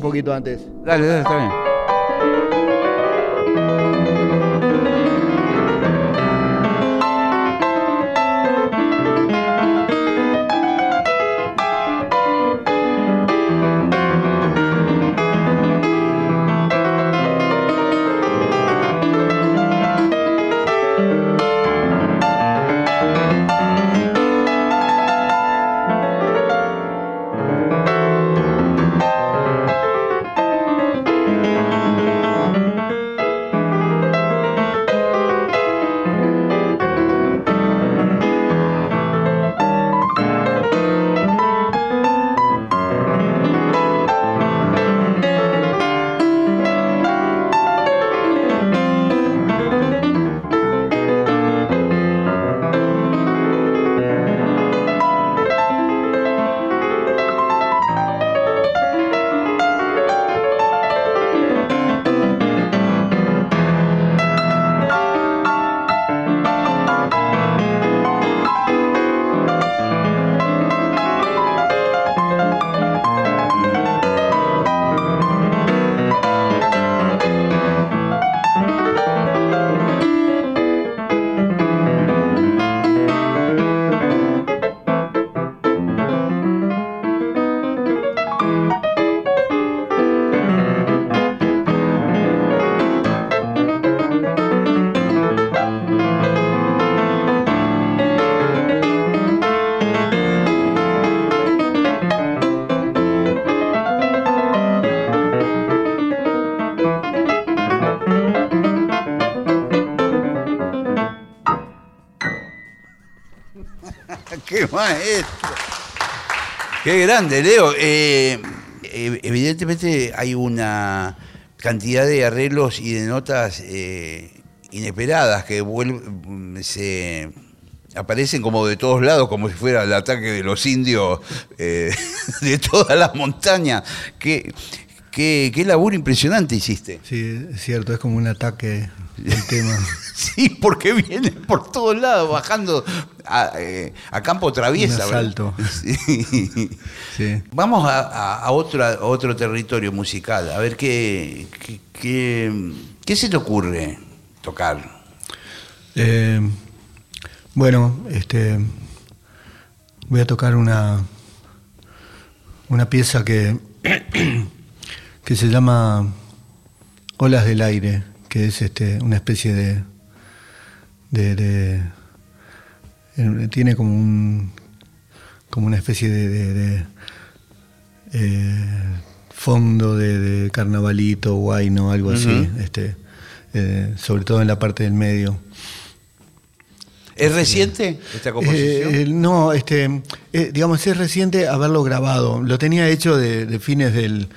S2: Un poquito antes.
S1: Dale, dale, está bien. ¡Qué grande, Leo! Eh, eh, evidentemente hay una cantidad de arreglos y de notas eh, inesperadas que vuelven, se aparecen como de todos lados, como si fuera el ataque de los indios eh, [LAUGHS] de todas las montañas. ¿Qué, qué, qué laburo impresionante hiciste.
S2: Sí, es cierto, es como un ataque el tema. [LAUGHS]
S1: Sí, porque viene por todos lados, bajando a, eh, a campo traviesa.
S2: Un asalto.
S1: Sí.
S2: Sí.
S1: Vamos a, a- a otro, a otro territorio musical, a ver qué, qué, qué- qué se te ocurre tocar.
S2: Eh, bueno, este voy a tocar una una pieza que que se llama Olas del aire, que es este una especie de de, de- eh, tiene como un como una especie de, eh, fondo de, carnavalito, guayno, algo así, este, eh, sobre todo en la parte del medio.
S1: ¿Es reciente esta composición?
S2: Eh, no, este, eh, digamos, es reciente haberlo grabado. Lo tenía hecho de, de fines del,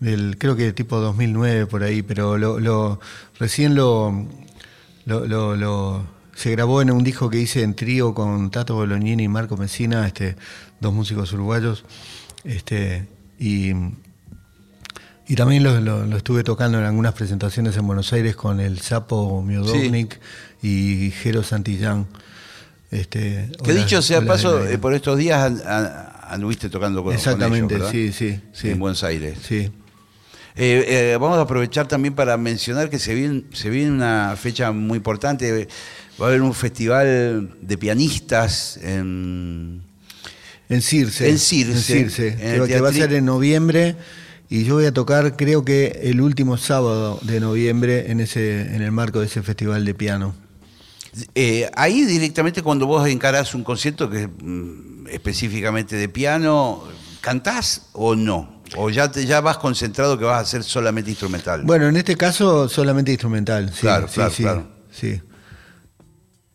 S2: del, creo que tipo 2009 por ahí, pero lo, lo- recién lo, lo, lo- lo- se grabó en un disco que hice en trío con Tato Bolognini y Marco Messina, este, dos músicos uruguayos, este, y, y también lo, lo- lo estuve tocando en algunas presentaciones en Buenos Aires con el Sapo Miodovnik y Jero Santillán. Este,
S1: que dicho sea paso, eh, por estos días an- an- anduviste tocando con, con
S2: Exactamente,
S1: ellos, ¿verdad?
S2: sí, sí, sí.
S1: En Buenos Aires.
S2: Sí.
S1: Eh, eh, vamos a aprovechar también para mencionar que se viene, se viene una fecha muy importante. Va a haber un festival de pianistas en,
S2: En Circe.
S1: En Circe,
S2: En Circe,
S1: en
S2: que, va- a ser en noviembre. Y yo voy a tocar, creo que el último sábado de noviembre en ese, en el marco de ese festival de piano.
S1: Eh, ahí directamente cuando vos encarás un concierto que mm, específicamente de piano, ¿cantás o no? ¿O ya, te- ya vas concentrado que vas a hacer solamente instrumental?
S2: Bueno, en este caso solamente instrumental. Sí,
S1: Claro,
S2: sí,
S1: claro,
S2: sí,
S1: claro.
S2: sí.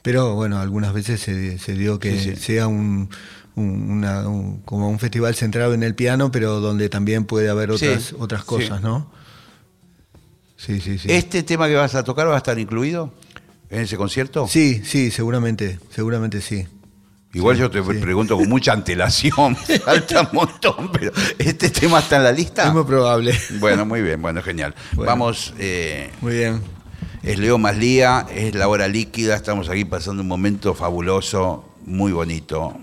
S2: Pero bueno, algunas veces se, se dio que
S1: Sí,
S2: sea un, un- una- un- como un festival centrado en el piano, pero donde también puede haber otras, otras cosas, ¿no? Sí, sí, sí.
S1: ¿Este tema que vas a tocar va a estar incluido en ese concierto?
S2: Sí, sí, seguramente, seguramente sí.
S1: Igual
S2: Sí,
S1: yo te
S2: sí.
S1: pregunto con mucha antelación, [LAUGHS] falta un montón, pero ¿este tema está en la lista?
S2: Es muy probable.
S1: Bueno, muy bien, bueno, genial.
S2: Bueno.
S1: Vamos, eh,
S2: Muy bien.
S1: es Leo Maslía, es la hora líquida, estamos aquí pasando un momento fabuloso, muy bonito.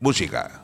S1: Música.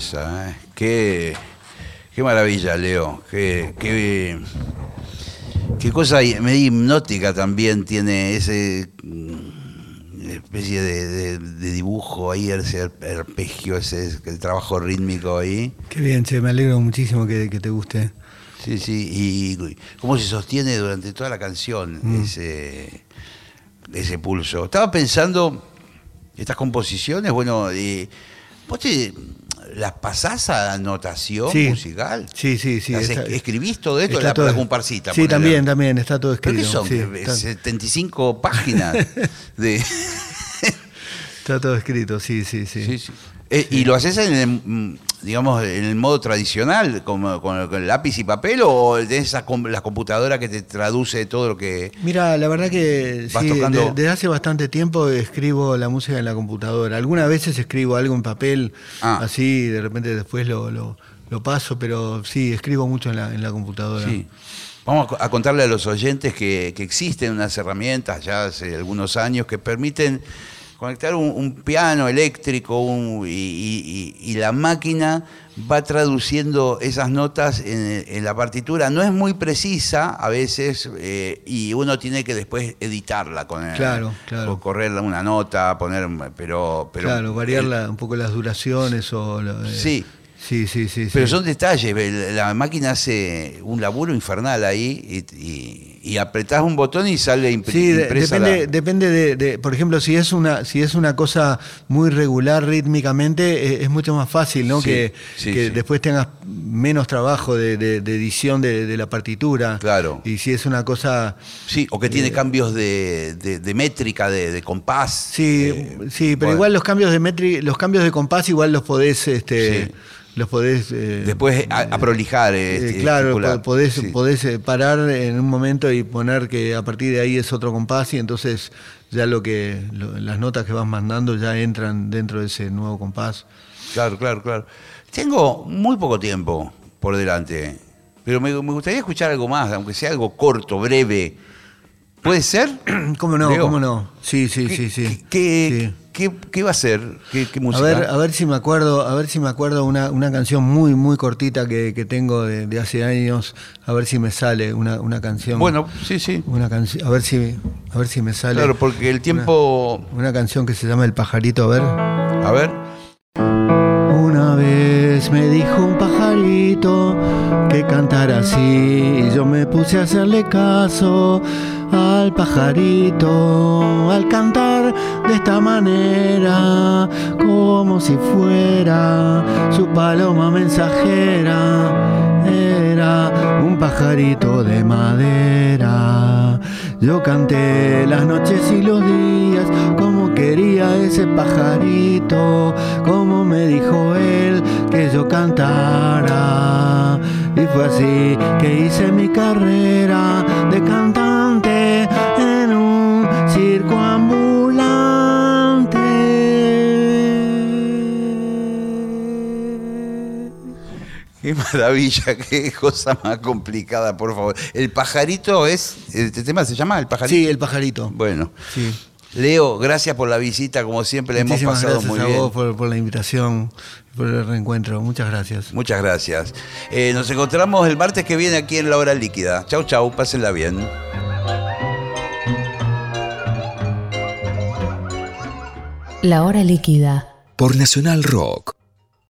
S1: Belleza, ¿eh? Qué, qué maravilla, Leo. Qué, qué, qué cosa medio hipnótica también tiene ese mm, especie de, de- de dibujo ahí, ese arpegio, ese el trabajo rítmico ahí.
S2: Qué bien, che, me alegro muchísimo que, que te guste.
S1: Sí, sí, y cómo se sostiene durante toda la canción
S2: Mm.
S1: ese, ese pulso. Estaba pensando, estas composiciones, bueno, eh, ¿vos te, las pasás a anotación
S2: Sí.
S1: musical?
S2: Sí, sí, sí.
S1: ¿Las
S2: está-
S1: es- ¿Escribís todo esto? La,
S2: todo-
S1: la comparsita.
S2: Sí, también, también, está todo
S1: ¿Pero
S2: escrito.
S1: qué son?
S2: sí,
S1: Eh,
S2: está,
S1: 75 páginas [LAUGHS] de...
S2: está todo escrito, sí, sí, sí.
S1: Sí, sí. Eh, ¿Y lo haces en el, digamos, en el modo tradicional, como, con, con lápiz y papel, o de esa com- la computadora que te traduce todo lo que...
S2: Mira, la verdad que sí,
S1: tocando-
S2: de- desde hace bastante tiempo escribo la música en la computadora. Algunas veces escribo algo en papel,
S1: Ah.
S2: así, de repente después lo, lo, lo paso, pero sí, escribo mucho en la, en la computadora.
S1: Sí. Vamos a co- a contarle a los oyentes que, que existen unas herramientas ya hace algunos años que permiten conectar un, un piano eléctrico un- y, y- y- y la máquina va traduciendo esas notas en, en la partitura. No es muy precisa a veces eh, y uno tiene que después editarla con el-
S2: Claro, claro.
S1: o correrle una nota, poner, pero, pero
S2: claro, variar la- un poco las duraciones o... lo- eh,
S1: Sí.
S2: Sí, sí, sí.
S1: Pero
S2: sí.
S1: son detalles, la máquina hace un laburo infernal ahí y, y- y apretás un botón y sale impre-
S2: Sí,
S1: impresa
S2: depende,
S1: la-
S2: depende de, de- por ejemplo, si es una, si es una cosa muy regular rítmicamente, eh, es mucho más fácil, ¿no?
S1: Sí,
S2: que
S1: sí,
S2: que después tengas menos trabajo de, de- de edición de, la partitura.
S1: Claro.
S2: Y si es una cosa,
S1: Sí, o que tiene cambios de, métrica, de, compás.
S2: sí,
S1: Eh,
S2: sí, pero
S1: bueno.
S2: igual los cambios de metri, los cambios de compás igual los podés, este,
S1: Sí.
S2: Los podés. eh,
S1: Después a, a prolijar.
S2: Eh,
S1: este,
S2: claro, podés,
S1: Sí.
S2: podés eh, parar en un momento y poner que a partir de ahí es otro compás y entonces ya lo que lo- las notas que vas mandando ya entran dentro de ese nuevo compás.
S1: Claro, claro, claro. Tengo muy poco tiempo por delante, pero me, me gustaría escuchar algo más, aunque sea algo corto, breve. ¿Puede ser? [CLEARS THROAT]
S2: ¿Cómo no?
S1: Leo?
S2: ¿Cómo no? Sí, sí,
S1: ¿Qué,
S2: sí, sí.
S1: qué- qué-
S2: Sí.
S1: Qué- qué va a ser? ¿Qué, qué
S2: A
S1: música?
S2: ver, a ver si me acuerdo, a ver si me acuerdo una, una canción muy, muy cortita que, que tengo de, de hace años, a ver si me sale una, una canción.
S1: Bueno, sí, sí.
S2: una canción, a ver si, a ver si me sale.
S1: Claro, porque el tiempo.
S2: Una canción que se llama El pajarito, a ver.
S1: A ver.
S2: Una vez me dijo un pajarito que cantara así y yo me puse a hacerle caso al pajarito al cantar de esta manera como si fuera su paloma mensajera. Era un pajarito de madera. Yo canté las noches y los días como quería ese pajarito, como me dijo él que yo cantara. Y fue así que hice mi carrera de cantante
S1: Qué maravilla, [LAUGHS] qué cosa más complicada, por favor. El pajarito es. ¿Este tema se llama El pajarito?
S2: Sí, el pajarito.
S1: Bueno.
S2: Sí.
S1: Leo, gracias por la visita, como siempre la hemos pasado
S2: gracias
S1: muy
S2: a
S1: bien.
S2: vos por, por la invitación, por el reencuentro. Muchas gracias.
S1: Muchas gracias. Eh, nos encontramos el martes que viene aquí en La Hora Líquida. Chau, chau, pásenla bien.
S3: La hora líquida.
S4: por Nacional Rock.